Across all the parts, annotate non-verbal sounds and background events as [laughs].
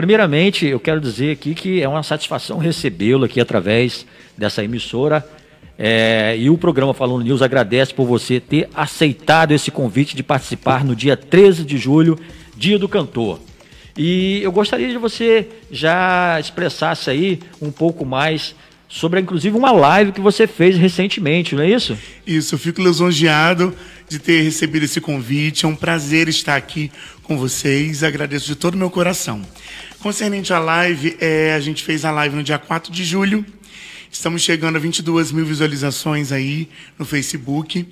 Primeiramente, eu quero dizer aqui que é uma satisfação recebê-lo aqui através dessa emissora. É, e o programa Falando News agradece por você ter aceitado esse convite de participar no dia 13 de julho, Dia do Cantor. E eu gostaria de você já expressasse aí um pouco mais sobre, inclusive, uma live que você fez recentemente, não é isso? Isso, eu fico lisonjeado de ter recebido esse convite. É um prazer estar aqui com vocês. Agradeço de todo o meu coração. Concernente à live, é, a gente fez a live no dia 4 de julho. Estamos chegando a 22 mil visualizações aí no Facebook.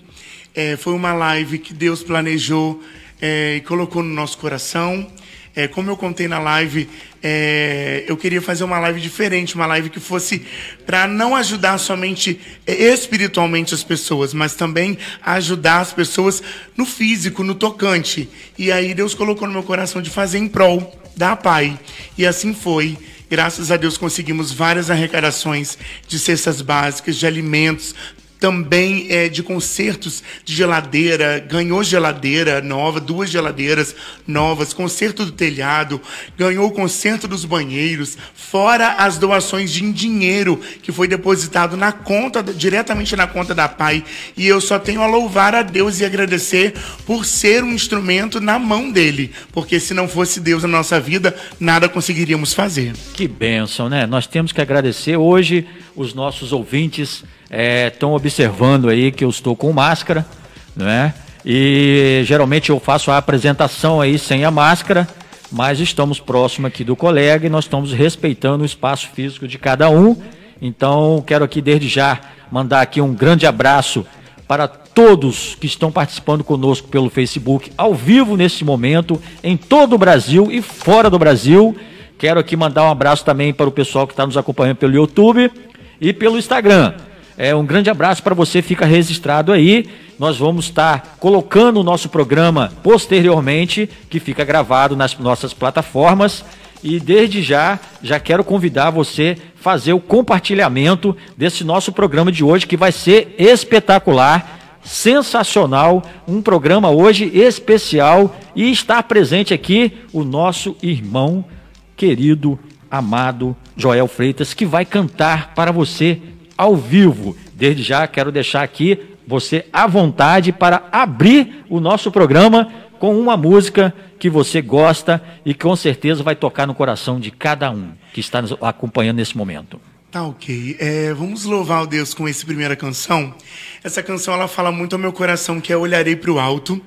É, foi uma live que Deus planejou é, e colocou no nosso coração. É, como eu contei na live, é, eu queria fazer uma live diferente, uma live que fosse para não ajudar somente é, espiritualmente as pessoas, mas também ajudar as pessoas no físico, no tocante. E aí Deus colocou no meu coração de fazer em prol da Pai. E assim foi. Graças a Deus conseguimos várias arrecadações de cestas básicas, de alimentos, também é, de consertos de geladeira, ganhou geladeira nova, duas geladeiras novas, conserto do telhado, ganhou o conserto dos banheiros, fora as doações de dinheiro que foi depositado na conta, diretamente na conta da Pai. E eu só tenho a louvar a Deus e agradecer por ser um instrumento na mão dele, porque se não fosse Deus na nossa vida, nada conseguiríamos fazer. Que bênção, né? Nós temos que agradecer hoje os nossos ouvintes estão é, observando aí que eu estou com máscara, né? E geralmente eu faço a apresentação aí sem a máscara, mas estamos próximo aqui do colega e nós estamos respeitando o espaço físico de cada um. Então, quero aqui desde já mandar aqui um grande abraço para todos que estão participando conosco pelo Facebook, ao vivo nesse momento, em todo o Brasil e fora do Brasil. Quero aqui mandar um abraço também para o pessoal que está nos acompanhando pelo YouTube e pelo Instagram. É, um grande abraço para você, fica registrado aí. Nós vamos estar colocando o nosso programa posteriormente, que fica gravado nas nossas plataformas. E desde já, já quero convidar você a fazer o compartilhamento desse nosso programa de hoje, que vai ser espetacular, sensacional. Um programa hoje especial e está presente aqui o nosso irmão querido, amado Joel Freitas, que vai cantar para você ao vivo. Desde já quero deixar aqui você à vontade para abrir o nosso programa com uma música que você gosta e com certeza vai tocar no coração de cada um que está nos acompanhando nesse momento. Tá ok. É, vamos louvar o Deus com essa primeira canção. Essa canção ela fala muito ao meu coração, que é Olharei para o Alto.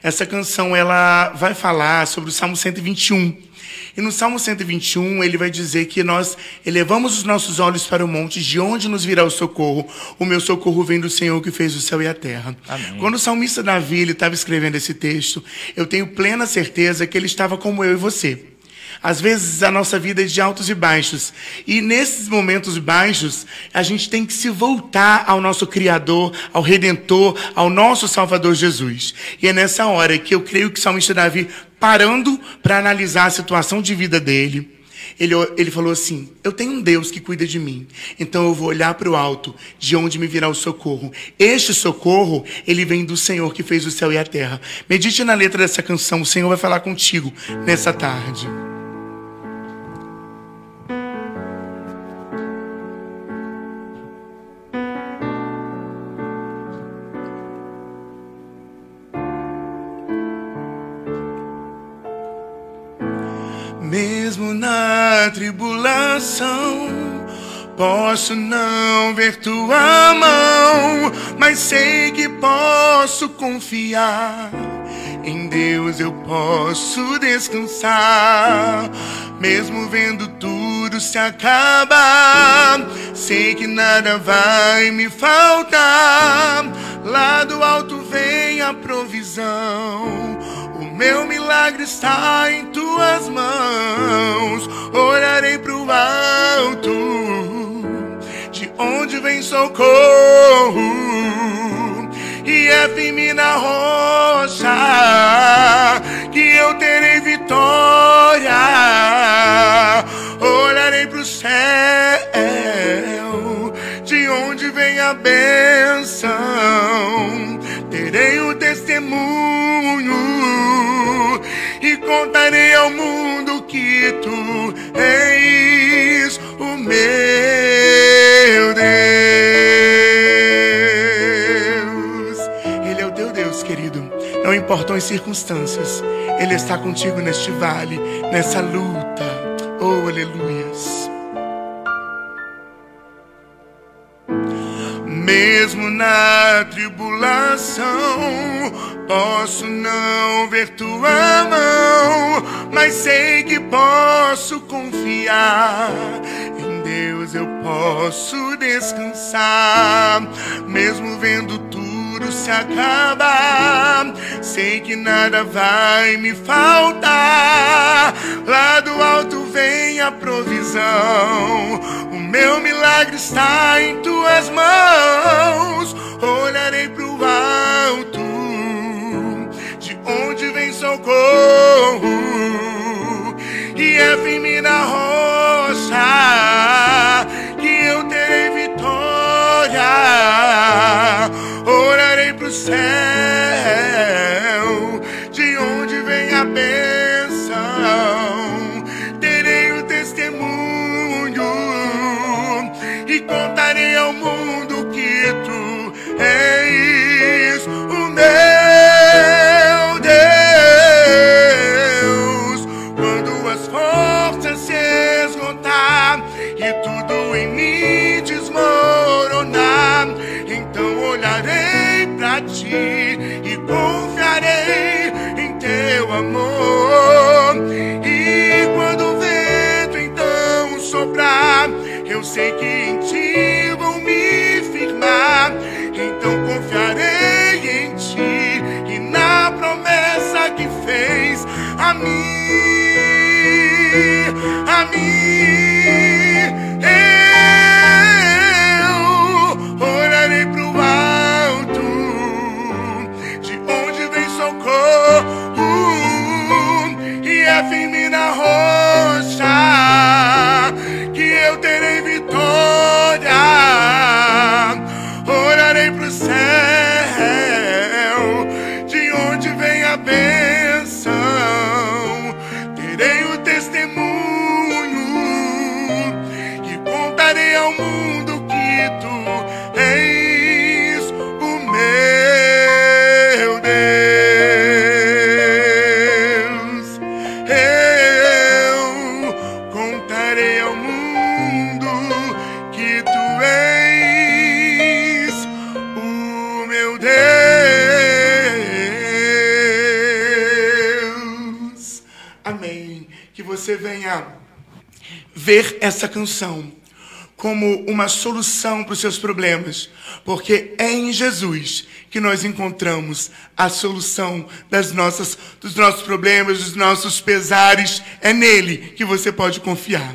Essa canção ela vai falar sobre o Salmo 121. E no Salmo 121, ele vai dizer que nós elevamos os nossos olhos para o monte, de onde nos virá o socorro. O meu socorro vem do Senhor que fez o céu e a terra. Amém. Quando o salmista Davi estava escrevendo esse texto, eu tenho plena certeza que ele estava como eu e você. Às vezes a nossa vida é de altos e baixos. E nesses momentos baixos, a gente tem que se voltar ao nosso Criador, ao Redentor, ao nosso Salvador Jesus. E é nessa hora que eu creio que o salmista Davi, parando para analisar a situação de vida dele, ele, ele falou assim: Eu tenho um Deus que cuida de mim, então eu vou olhar para o alto, de onde me virá o socorro. Este socorro, ele vem do Senhor que fez o céu e a terra. Medite na letra dessa canção, o Senhor vai falar contigo nessa tarde. Tribulação, posso não ver tua mão, mas sei que posso confiar. Em Deus eu posso descansar, mesmo vendo tudo se acabar. Sei que nada vai me faltar. Lá do alto vem a provisão meu milagre está em tuas mãos. Olharei para o alto, de onde vem socorro, e é firme na rocha que eu terei vitória. Olharei para o céu, de onde vem a bênção. Terei o testemunho contarei ao mundo que tu és o meu Deus. Ele é o teu Deus, querido. Não importam as circunstâncias, Ele está contigo neste vale, nessa luta. Oh, aleluias. Mesmo na tribulação, posso não ver tua mão, mas sei que posso confiar. Em Deus eu posso descansar, mesmo vendo tudo se acabar. Sei que nada vai me faltar. Lá do alto vem a provisão. O meu milagre está em tuas mãos. Olharei pro alto, de onde vem socorro. E é firme na rocha Orarei sei que em ti vou me firmar. Então confiarei ver essa canção como uma solução para os seus problemas, porque é em Jesus que nós encontramos a solução das nossas, dos nossos problemas, dos nossos pesares. É nele que você pode confiar.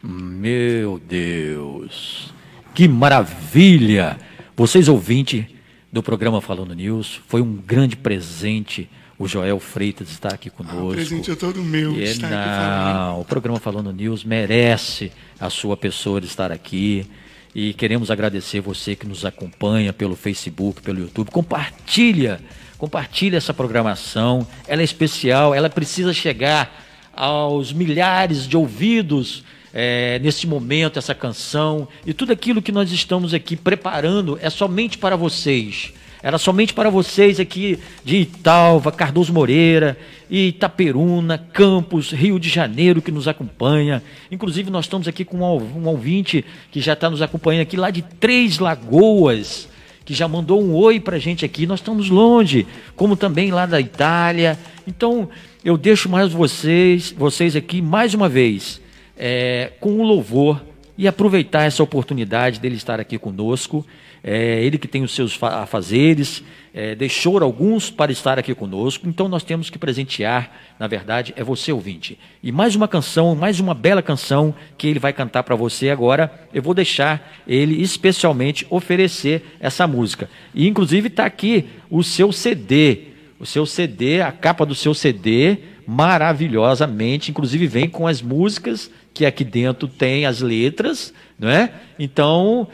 Meu Deus, que maravilha! Vocês ouvintes do programa Falando News, foi um grande presente o Joel Freitas estar aqui conosco. o presente é todo meu de É, estar aqui não, o programa Falando News merece a sua pessoa de estar aqui. E queremos agradecer você que nos acompanha pelo Facebook, pelo YouTube. Compartilha, compartilha essa programação. Ela é especial, ela precisa chegar aos milhares de ouvidos é, nesse momento, essa canção. E tudo aquilo que nós estamos aqui preparando é somente para vocês. Era somente para vocês aqui de Italva, Cardoso Moreira, Itaperuna, Campos, Rio de Janeiro que nos acompanha. Inclusive nós estamos aqui com um ou- um ouvinte que já está nos acompanhando aqui lá de Três Lagoas, que já mandou um oi para a gente aqui. Nós estamos longe, como também lá da Itália. Então eu deixo mais vocês, vocês aqui mais uma vez é, com o louvor e aproveitar essa oportunidade dele estar aqui conosco. É, ele que tem os seus fa- afazeres, é, deixou alguns para estar aqui conosco, então nós temos que presentear, na verdade, é você ouvinte. E mais uma canção, mais uma bela canção que ele vai cantar para você agora. Eu vou deixar ele especialmente oferecer essa música. E inclusive está aqui o seu CD. O seu CD, a capa do seu CD, maravilhosamente, inclusive vem com as músicas que aqui dentro tem as letras, não é? Então,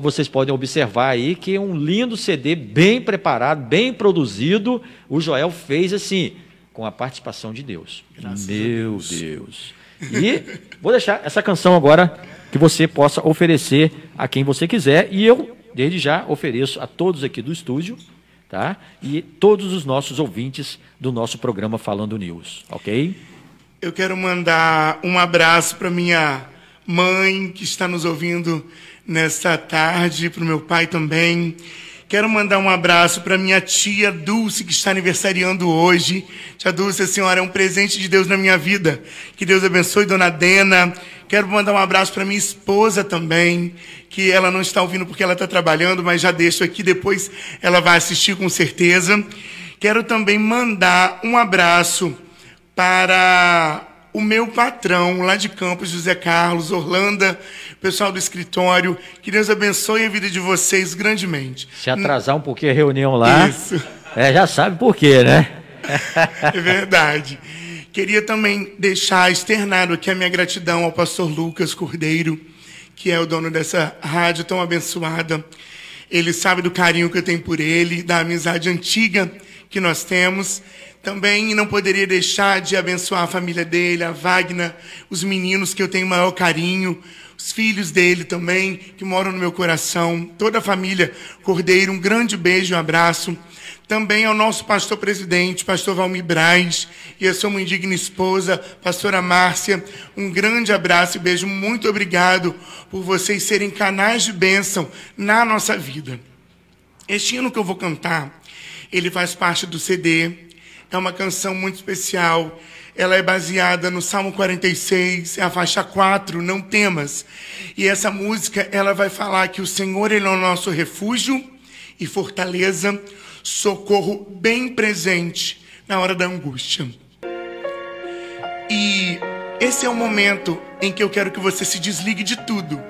vocês podem observar aí que é um lindo CD bem preparado, bem produzido. O Joel fez assim, com a participação de Deus. Graças Meu Deus. Deus. E vou deixar essa canção agora que você possa oferecer a quem você quiser. E eu, desde já, ofereço a todos aqui do estúdio, tá? E todos os nossos ouvintes do nosso programa Falando News, ok? Eu quero mandar um abraço para minha mãe que está nos ouvindo nesta tarde, para o meu pai também. Quero mandar um abraço para minha tia Dulce, que está aniversariando hoje. Tia Dulce, a senhora é um presente de Deus na minha vida. Que Deus abençoe, dona Dena. Quero mandar um abraço para minha esposa também, que ela não está ouvindo porque ela está trabalhando, mas já deixo aqui, depois ela vai assistir com certeza. Quero também mandar um abraço para o meu patrão lá de Campos, José Carlos, Orlando, pessoal do escritório. Que Deus abençoe a vida de vocês grandemente. Se atrasar um pouquinho a reunião lá, Isso. É, já sabe por quê, né? [laughs] é verdade. Queria também deixar externado aqui a minha gratidão ao pastor Lucas Cordeiro, que é o dono dessa rádio tão abençoada. Ele sabe do carinho que eu tenho por ele, da amizade antiga que nós temos. Também não poderia deixar de abençoar a família dele, a Wagner, os meninos que eu tenho maior carinho, os filhos dele também, que moram no meu coração, toda a família Cordeiro, um grande beijo e um abraço. Também ao nosso pastor presidente, pastor Valmir Braz, e a sua indigna esposa, pastora Márcia, um grande abraço e beijo. Muito obrigado por vocês serem canais de bênção na nossa vida. Este hino que eu vou cantar, ele faz parte do CD é uma canção muito especial. Ela é baseada no Salmo 46, é a faixa 4, não temas. E essa música, ela vai falar que o Senhor ele é o nosso refúgio e fortaleza, socorro bem presente na hora da angústia. E esse é o momento em que eu quero que você se desligue de tudo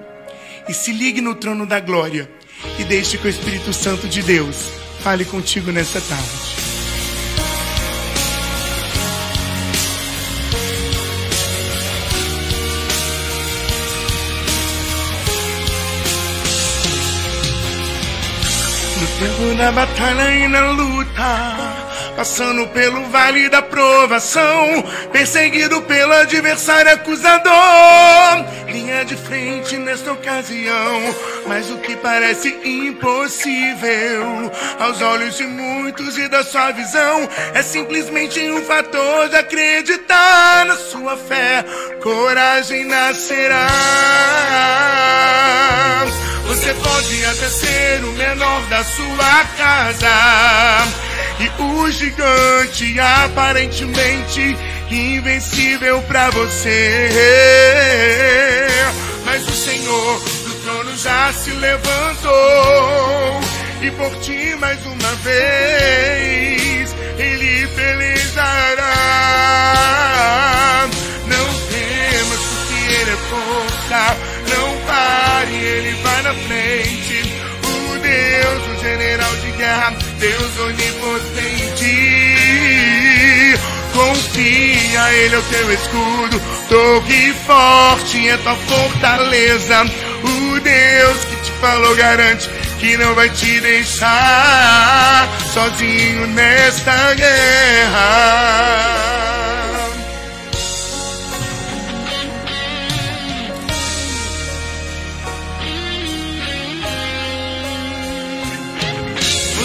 e se ligue no trono da glória e deixe que o Espírito Santo de Deus fale contigo nessa tarde. Na batalha e na luta. Passando pelo vale da provação, perseguido pelo adversário acusador. Linha de frente nesta ocasião, mas o que parece impossível aos olhos de muitos e da sua visão é simplesmente um fator de acreditar na sua fé. Coragem nascerá. Você pode até ser o menor da sua casa. E o gigante aparentemente invencível para você. Mas o Senhor do trono já se levantou. E por ti mais uma vez ele pelejará. Não temas, porque ele é pare, ele vai na frente. O Deus, o general de guerra, Deus onipotente. Confia, ele é o teu escudo, torre forte é tua fortaleza. O Deus que te falou garante que não vai te deixar sozinho nesta guerra.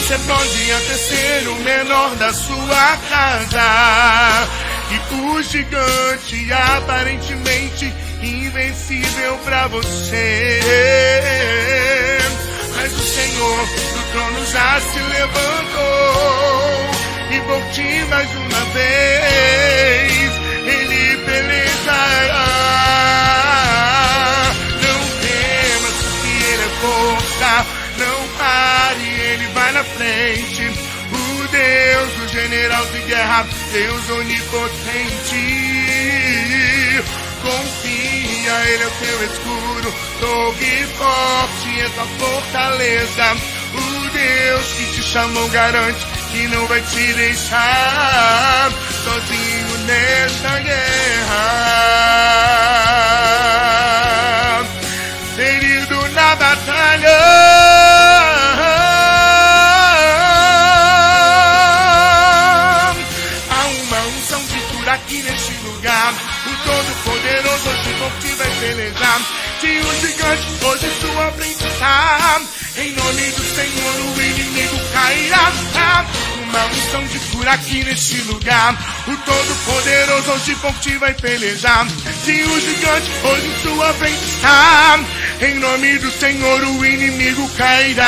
Você pode até ser o menor da sua casa. E o gigante aparentemente invencível para você. Mas o Senhor do trono já se levantou. E por ti mais uma vez ele pelejará. Não temas, que ele é força. Vai na frente. O Deus, o general de guerra, Deus onipotente. Confia, ele é o teu escuro, torre forte, é tua fortaleza. O Deus que te chamou garante que não vai te deixar sozinho nesta guerra. Se o gigante hoje sua frente está, em nome do Senhor o inimigo cairá. Uma unção de cura aqui neste lugar. O Todo-Poderoso hoje por ti vai pelejar. Se o gigante hoje sua frente está, em nome do Senhor o inimigo cairá.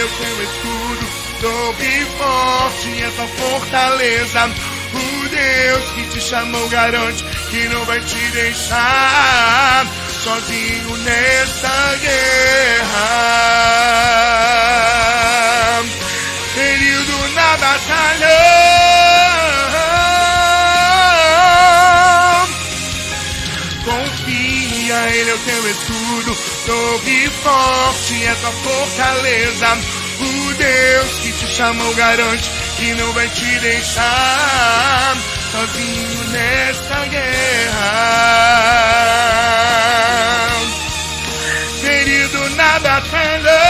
Ele é o teu escudo, torre forte, é tua fortaleza. O Deus que te chamou garante que não vai te deixar sozinho nessa guerra. Torre forte, é tua fortaleza. O Deus que te chamou garante que não vai te deixar sozinho nessa guerra. Ferido na batalha.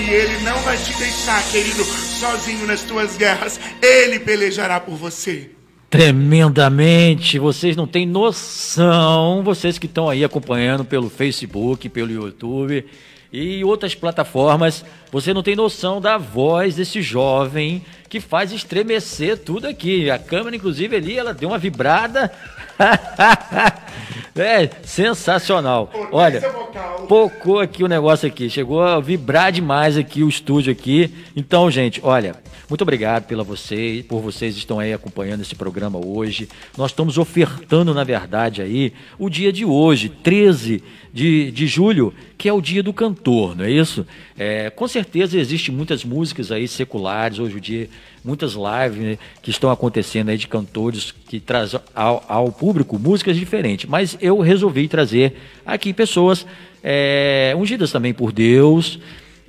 E ele não vai te deixar, querido, sozinho nas tuas guerras. Ele pelejará por você. Tremendamente, vocês não têm noção, vocês que estão aí acompanhando pelo Facebook, pelo YouTube e outras plataformas, você não tem noção da voz desse jovem que faz estremecer tudo aqui. A câmera, inclusive, ali, ela deu uma vibrada. [laughs] é sensacional. Olha, pocou aqui o negócio aqui, chegou a vibrar demais aqui o estúdio aqui. Então, gente, olha, muito obrigado pela vocês, por vocês estão aí acompanhando esse programa hoje. Nós estamos ofertando, na verdade, aí o dia de hoje, 13 de, de julho, que é o dia do cantor, não é isso? É, com certeza existem muitas músicas aí seculares hoje em dia, muitas lives né, que estão acontecendo aí de cantores que trazem ao, ao, público músicas diferentes. Mas eu resolvi trazer aqui pessoas é, ungidas também por Deus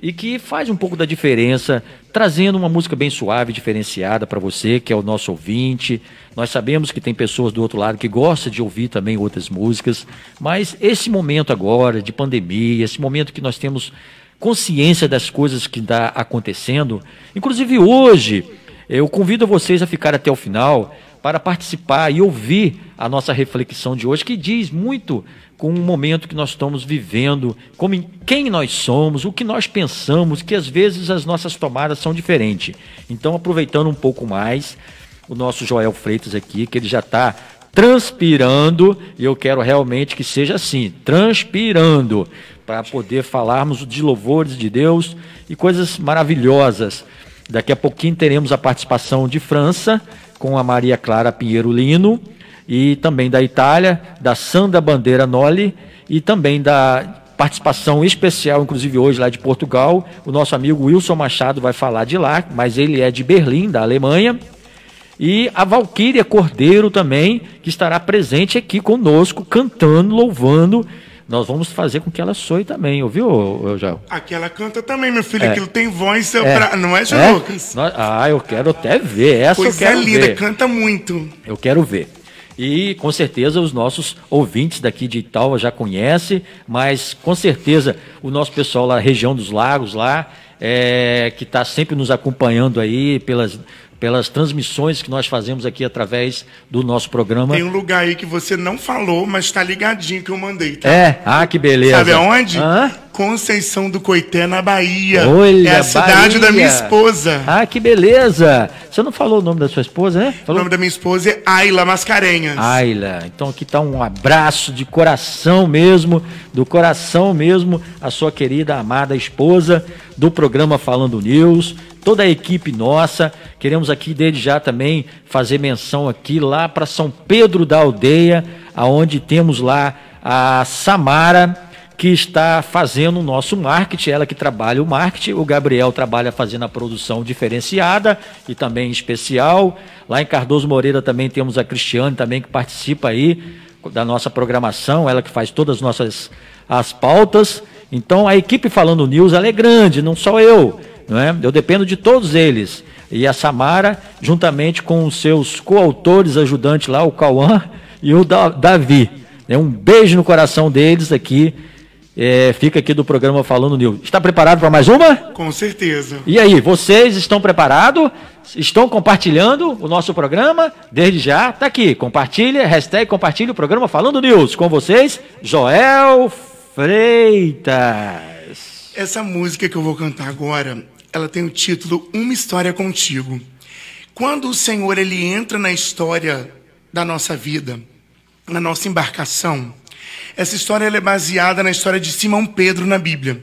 e que faz um pouco da diferença, trazendo uma música bem suave, diferenciada para você, que é o nosso ouvinte. Nós sabemos que tem pessoas do outro lado que gostam de ouvir também outras músicas, mas esse momento agora de pandemia, esse momento que nós temos consciência das coisas que está acontecendo, inclusive hoje, eu convido vocês a ficar até o final para participar e ouvir a nossa reflexão de hoje, que diz muito com o momento que nós estamos vivendo, como quem nós somos, o que nós pensamos, que às vezes as nossas tomadas são diferentes. Então, aproveitando um pouco mais, o nosso Joel Freitas aqui, que ele já está transpirando, e eu quero realmente que seja assim, transpirando, para poder falarmos de louvores de Deus e coisas maravilhosas. Daqui a pouquinho teremos a participação de França com a Maria Clara Pinheiro Lino e também da Itália, da Sandra Bandeira Noli e também da participação especial, inclusive hoje lá de Portugal. O nosso amigo Wilson Machado vai falar de lá, mas ele é de Berlim, da Alemanha. E a Valquíria Cordeiro também, que estará presente aqui conosco, cantando, louvando nós vamos fazer com que ela soe também, ouviu, Joel? Aqui ela canta também, meu filho. É. Aquilo tem voz, é. Pra... não é, João é? Lucas? Ah, eu quero até ver. Essa Coisa eu quero linda, ver. canta muito. Eu quero ver. E com certeza os nossos ouvintes daqui de Italva já conhecem, mas com certeza o nosso pessoal lá, região dos lagos lá, é, que está sempre nos acompanhando aí pelas pelas transmissões que nós fazemos aqui através do nosso programa. Tem um lugar aí que você não falou, mas está ligadinho que eu mandei, tá? É, ah, que beleza. Sabe aonde? Hã? Conceição do Coité, na Bahia. Olha, É a cidade Bahia. da minha esposa. Ah, que beleza. Você não falou o nome da sua esposa, né? Falou? O nome da minha esposa é Ayla Mascarenhas. Ayla. Então aqui está um abraço de coração mesmo, do coração mesmo, a sua querida, amada esposa do programa Falando News toda a equipe nossa. Queremos aqui desde já também fazer menção aqui lá para São Pedro da Aldeia, aonde temos lá a Samara que está fazendo o nosso marketing, ela que trabalha o marketing, o Gabriel trabalha fazendo a produção diferenciada e também especial. Lá em Cardoso Moreira também temos a Cristiane também que participa aí da nossa programação, ela que faz todas as nossas as pautas. Então a equipe falando news ela é grande, não só eu não é? Eu dependo de todos eles. E a Samara, juntamente com os seus coautores, ajudantes lá, o Cauã e o Davi. É um beijo no coração deles aqui. É, fica aqui do programa Falando News. Está preparado para mais uma? Com certeza. E aí, vocês estão preparados? Estão compartilhando o nosso programa? Desde já, tá aqui. Compartilha, hashtag compartilha o programa Falando News. Com vocês, Joel Freitas. Essa música que eu vou cantar agora, ela tem o título Uma História Contigo. Quando o Senhor ele entra na história da nossa vida, na nossa embarcação, essa história é baseada na história de Simão Pedro na Bíblia.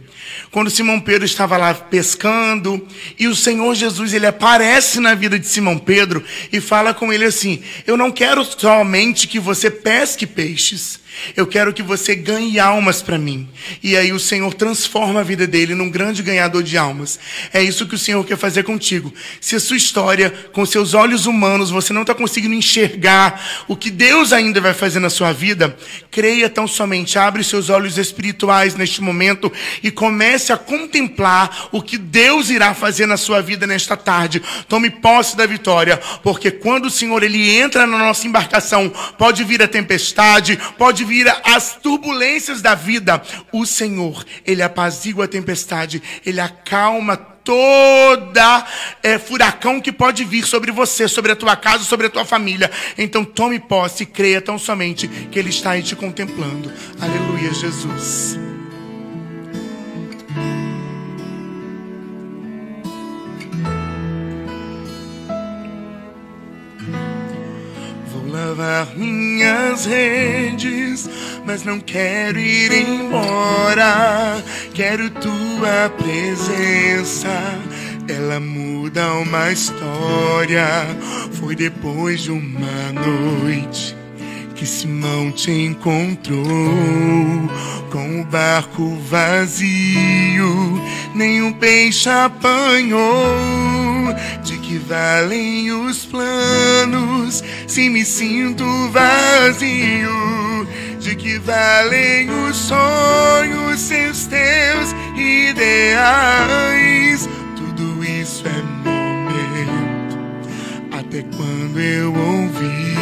Quando Simão Pedro estava lá pescando e o Senhor Jesus ele aparece na vida de Simão Pedro e fala com ele assim: "Eu não quero somente que você pesque peixes, eu quero que você ganhe almas para mim. E aí o Senhor transforma a vida dele num grande ganhador de almas. É isso que o Senhor quer fazer contigo. Se a sua história, com seus olhos humanos, você não está conseguindo enxergar o que Deus ainda vai fazer na sua vida, creia tão somente. Abre seus olhos espirituais neste momento e comece a contemplar o que Deus irá fazer na sua vida nesta tarde. Tome posse da vitória, porque quando o Senhor ele entra na nossa embarcação, pode vir a tempestade, pode pode vir as turbulências da vida, o Senhor, Ele apazigua a tempestade, Ele acalma toda é, furacão que pode vir sobre você, sobre a tua casa, sobre a tua família. Então tome posse e creia tão somente que Ele está aí te contemplando. Aleluia, Jesus. Lavar minhas redes, mas não quero ir embora. Quero tua presença. Ela muda uma história. Foi depois de uma noite que Simão te encontrou com o barco vazio, nenhum peixe apanhou. De que valem os planos se me sinto vazio? De que valem os sonhos sem os teus ideais? Tudo isso é momento, até quando eu ouvir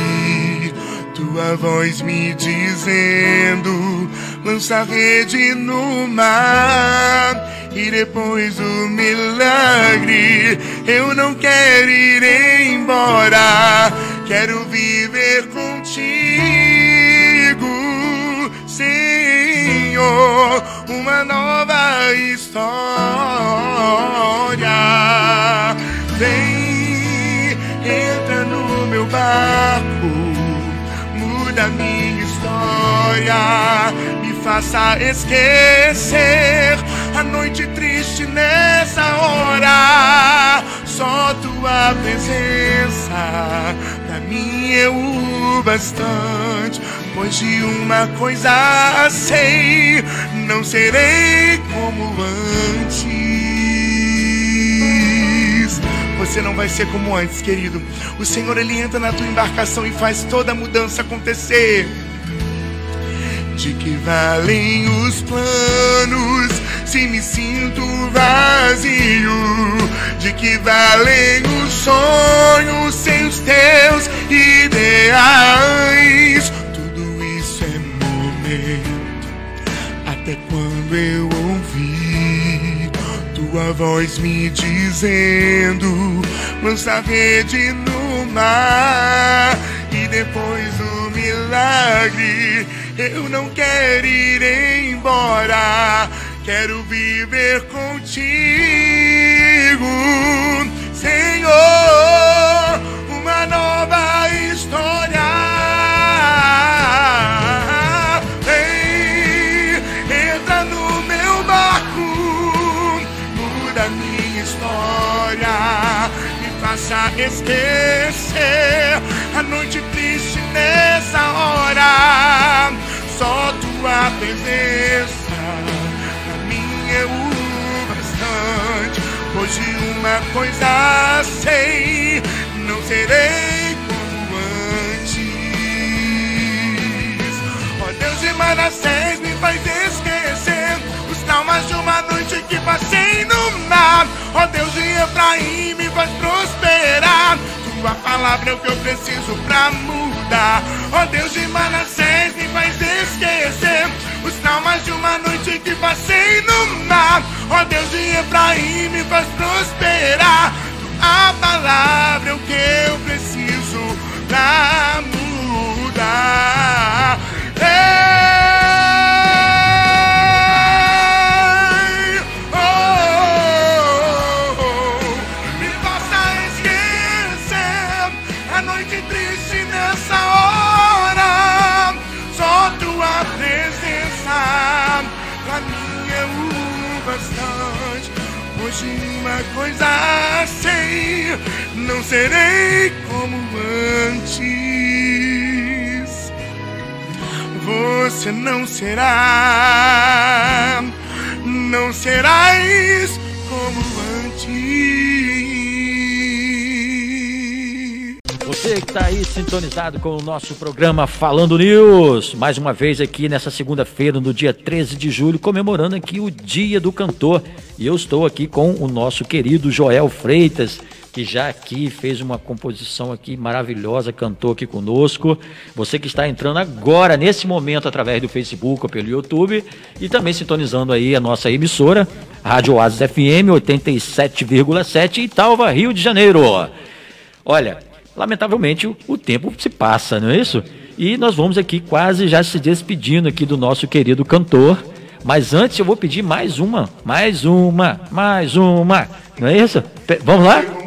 tua voz me dizendo: lança a rede no mar. E depois do milagre, eu não quero ir embora. Quero viver contigo, Senhor, uma nova história. Vem, entra no meu barco muda minha história, me faça esquecer noite triste nessa hora. Só tua presença pra mim é o bastante. Pois de uma coisa sei, não serei como antes você não vai ser como antes, querido. O Senhor ele entra na tua embarcação e faz toda a mudança acontecer. De que valem os planos se me sinto vazio? De que valem os sonhos sem os teus ideais? Tudo isso é momento. Até quando eu tua voz me dizendo: lança a rede no mar. E depois do milagre, eu não quero ir embora. Quero viver contigo, Senhor, uma nova história. faça esquecer a noite triste nessa hora. Só tua presença de uma coisa sei, não serei como antes. Ó oh, Deus de Manassés me faz esquecer os traumas de uma noite que passei no mar Ó Deus de Efraim, me faz prosperar. Tua palavra é o que eu preciso pra mudar. Ó Deus de Manassés, me faz esquecer os traumas de uma noite que passei no mar. Ó Deus de Efraim, me faz prosperar. A palavra é o que eu preciso pra mudar. Não será, não serás como antes. Você que está aí sintonizado com o nosso programa Falando News, mais uma vez aqui nessa segunda-feira, no dia 13 de julho, comemorando aqui o Dia do Cantor. E eu estou aqui com o nosso querido Joel Freitas, que já aqui fez uma composição aqui maravilhosa, cantou aqui conosco. Você que está entrando agora, nesse momento, através do Facebook ou pelo YouTube, e também sintonizando aí a nossa emissora, Rádio Oasis FM 87,7 Italva, Rio de Janeiro. Olha, lamentavelmente o, tempo se passa, não é isso? E nós vamos aqui quase já se despedindo aqui do nosso querido cantor. Mas antes eu vou pedir mais uma, mais uma, mais uma. Não é isso? Vamos lá?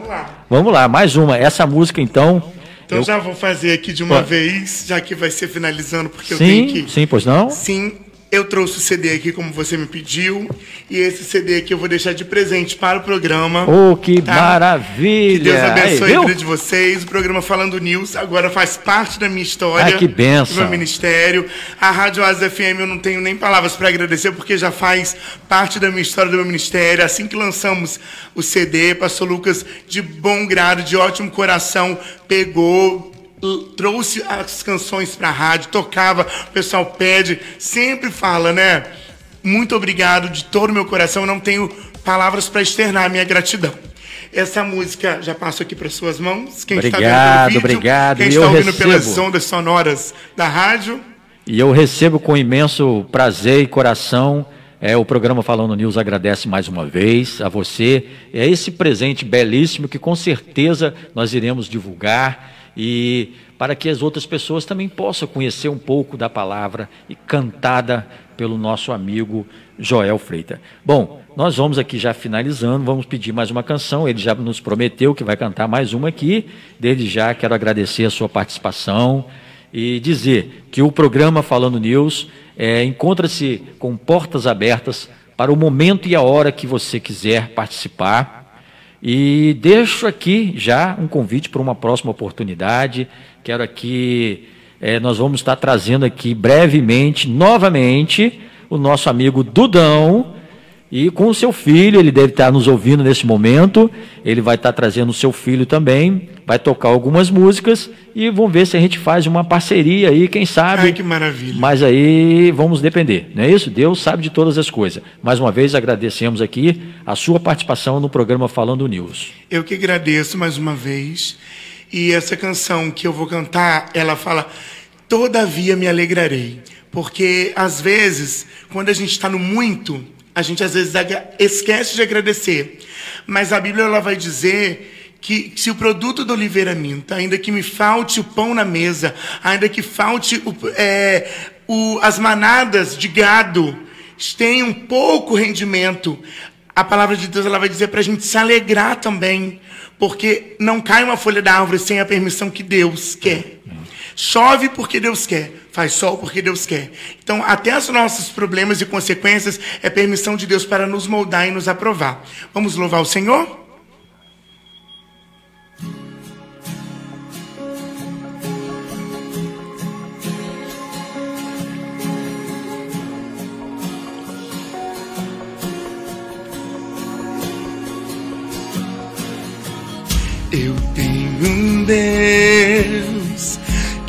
Vamos lá. Mais uma. Essa música então. Então eu- já vou fazer aqui de uma Pode. vez, já que vai ser finalizando, porque eu tenho Sim, que. sim, pois não? Sim, eu trouxe o CD aqui como você me pediu. E esse CD aqui eu vou deixar de presente para o programa. Oh, que Tá. maravilha! Que Deus abençoe Aí, a vida de vocês. O programa Falando News agora faz parte da minha história. Ai, que bênção. Do meu ministério. A Rádio Asa FM eu não tenho nem palavras para agradecer, porque já faz parte da minha história, do meu ministério. Assim que lançamos o CD, Pastor Lucas, de bom grado, de ótimo coração, pegou. Trouxe as canções para a rádio, tocava, o pessoal pede, sempre fala, né? Muito obrigado de todo o meu coração. Eu não tenho palavras para externar a minha gratidão. Essa música já passo aqui para suas mãos. Quem está Obrigado, vendo pelo vídeo, obrigado. Quem está eu ouvindo pelas recebo. ondas sonoras da rádio. E eu recebo com imenso prazer e coração. É, o programa Falando News agradece mais uma vez a você. É esse presente belíssimo que com certeza nós iremos divulgar e para que as outras pessoas também possam conhecer um pouco da palavra e cantada pelo nosso amigo Joel Freitas. Bom, nós vamos aqui já finalizando, vamos pedir mais uma canção. Ele já nos prometeu que vai cantar mais uma aqui. Desde já quero agradecer a sua participação e dizer que o programa Falando News é, encontra-se com portas abertas para o momento e a hora que você quiser participar. E deixo aqui já um convite para uma próxima oportunidade. Quero aqui, eh, nós vamos estar trazendo aqui brevemente, novamente, o nosso amigo Dudão. E com o seu filho, ele deve estar nos ouvindo nesse momento. Ele vai estar trazendo o seu filho também, vai tocar algumas músicas e vamos ver se a gente faz uma parceria aí, quem sabe. Ai, que maravilha. Mas aí vamos depender, não é isso? Deus sabe de todas as coisas. Mais uma vez agradecemos aqui a sua participação no programa Falando News. Eu que agradeço mais uma vez. E essa canção que eu vou cantar, ela fala: Todavia me alegrarei. Porque às vezes, quando a gente está no muito, a gente às vezes esquece de agradecer. Mas a Bíblia ela vai dizer que se o produto da oliveira minta, ainda que me falte o pão na mesa, ainda que falte o- é, o- as manadas de gado, tenham pouco rendimento, a palavra de Deus ela vai dizer para a gente se alegrar também, porque não cai uma folha da árvore sem a permissão que Deus quer. Chove porque Deus quer, faz sol porque Deus quer. Então, até os nossos problemas e consequências é permissão de Deus para nos moldar e nos aprovar. Vamos louvar o Senhor? Eu tenho um Deus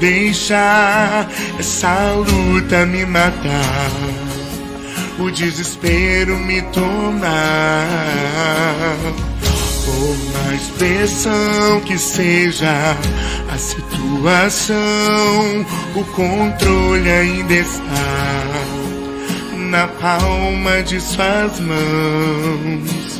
deixar essa luta me matar, o desespero me tomar. Por mais pressão que seja a situação, o controle ainda está na palma de suas mãos.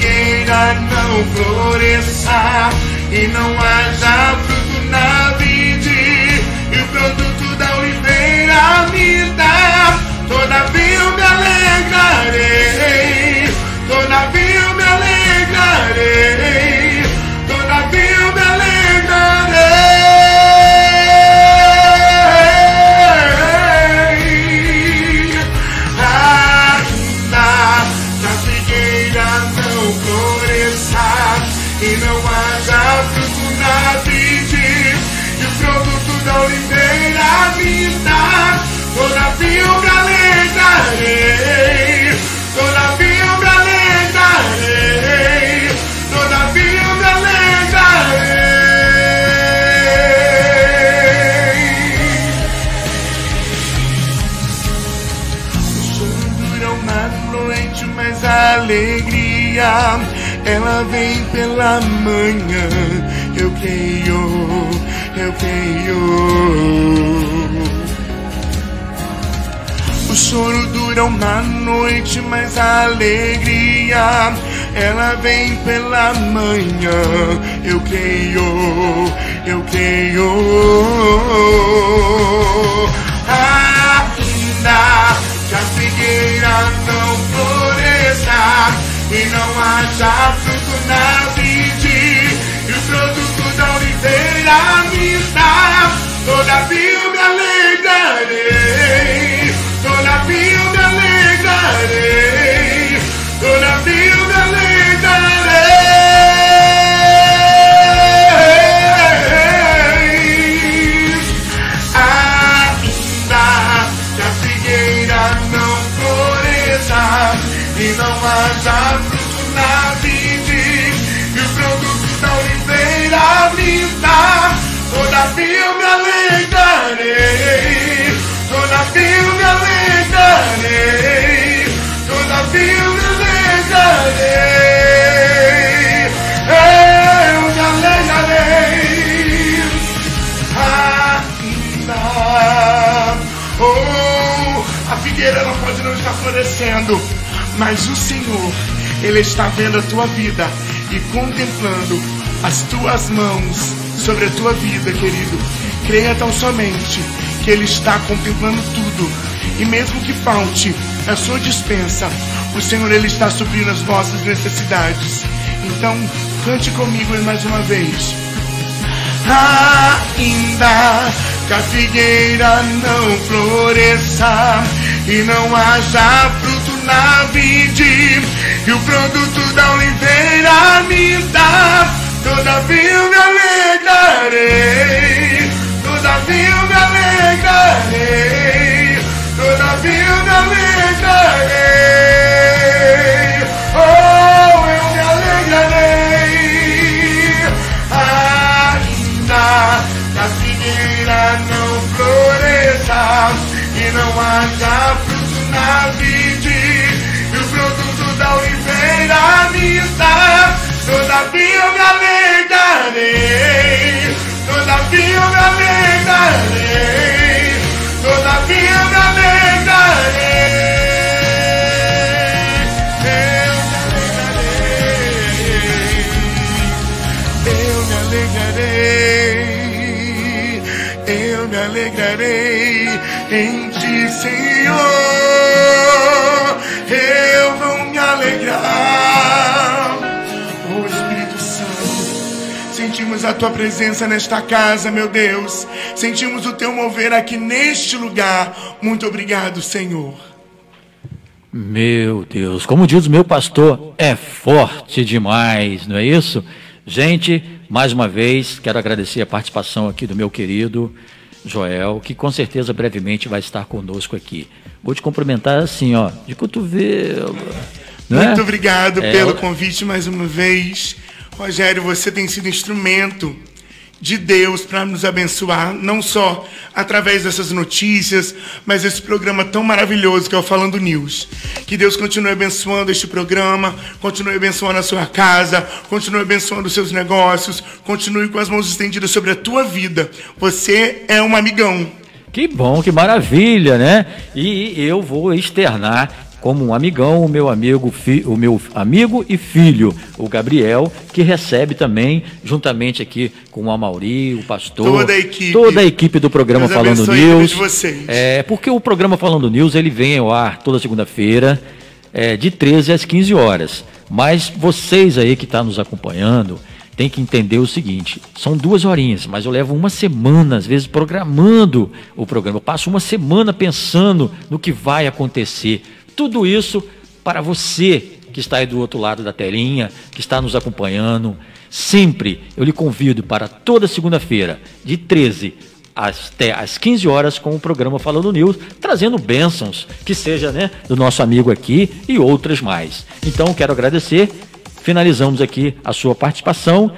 figueira não floresça e não haja fruto na vide. E o produto da oliveira me dá, todavia eu me alegrarei, ela vem pela manhã. Eu creio, eu creio. O choro dura uma noite, mas a alegria ela vem pela manhã. Eu creio, eu creio. Ainda que a figueira não floresça e não haja fruto na vide e o produto da oliveira me dá, todavia eu me alegrarei, todavia eu me alegrarei, todavia dá, todavia eu me alegrarei, todavia eu me alegrarei, todavia eu me alegrarei. Eu me alegrarei ainda. Oh, a figueira ela pode não estar florescendo, mas o Senhor, Ele está vendo a tua vida e contemplando as tuas mãos sobre a tua vida, querido. Creia tão somente que Ele está contemplando tudo, e mesmo que falte a sua dispensa, o Senhor Ele está suprindo as nossas necessidades. Então, cante comigo mais uma vez. Ainda que a figueira não floresça e não haja fruto na vide e o produto da oliveira me dá, todavia eu me alegrarei, todavia eu me alegrarei, todavia eu me alegrarei. Oh, eu me alegrarei. Ainda a figueira não floresça e não haja fruto na vide. E o produto da oliveira em ti, Senhor. Eu vou me alegrar. Oh Espírito Santo, sentimos a tua presença nesta casa, meu Deus. Sentimos o teu mover aqui neste lugar. Muito obrigado, Senhor. Meu Deus, como diz o meu pastor, é forte demais, não é isso? Gente, mais uma vez, quero agradecer a participação aqui do meu querido Joel, que com certeza brevemente vai estar conosco aqui. Vou te cumprimentar assim, ó, de cotovelo. É? Muito é? obrigado é, pelo convite mais uma vez. Rogério, você tem sido instrumento de Deus para nos abençoar, não só através dessas notícias, mas esse programa tão maravilhoso que é o Falando News. Que Deus continue abençoando este programa, continue abençoando a sua casa, continue abençoando os seus negócios, continue com as mãos estendidas sobre a tua vida. Você é um amigão. Que bom, que maravilha, né? E eu vou externar como um amigão, o meu amigo, o meu amigo e filho, o Gabriel, que recebe também, juntamente aqui com o Amauri, o pastor, toda a equipe, toda a equipe do programa Deus Falando News. É, porque o programa Falando News ele vem ao ar toda segunda-feira, é, de 13 às 15 horas. Mas vocês aí que estão tá nos acompanhando, tem que entender o seguinte: são duas horinhas, mas eu levo uma semana, às vezes, programando o programa. Eu passo uma semana pensando no que vai acontecer. Tudo isso para você que está aí do outro lado da telinha, que está nos acompanhando. Sempre eu lhe convido para toda segunda-feira, de 13 até às 15 horas, com o programa Falando News, trazendo bênçãos, que seja né, do nosso amigo aqui e outras mais. Então, quero agradecer. Finalizamos aqui a sua participação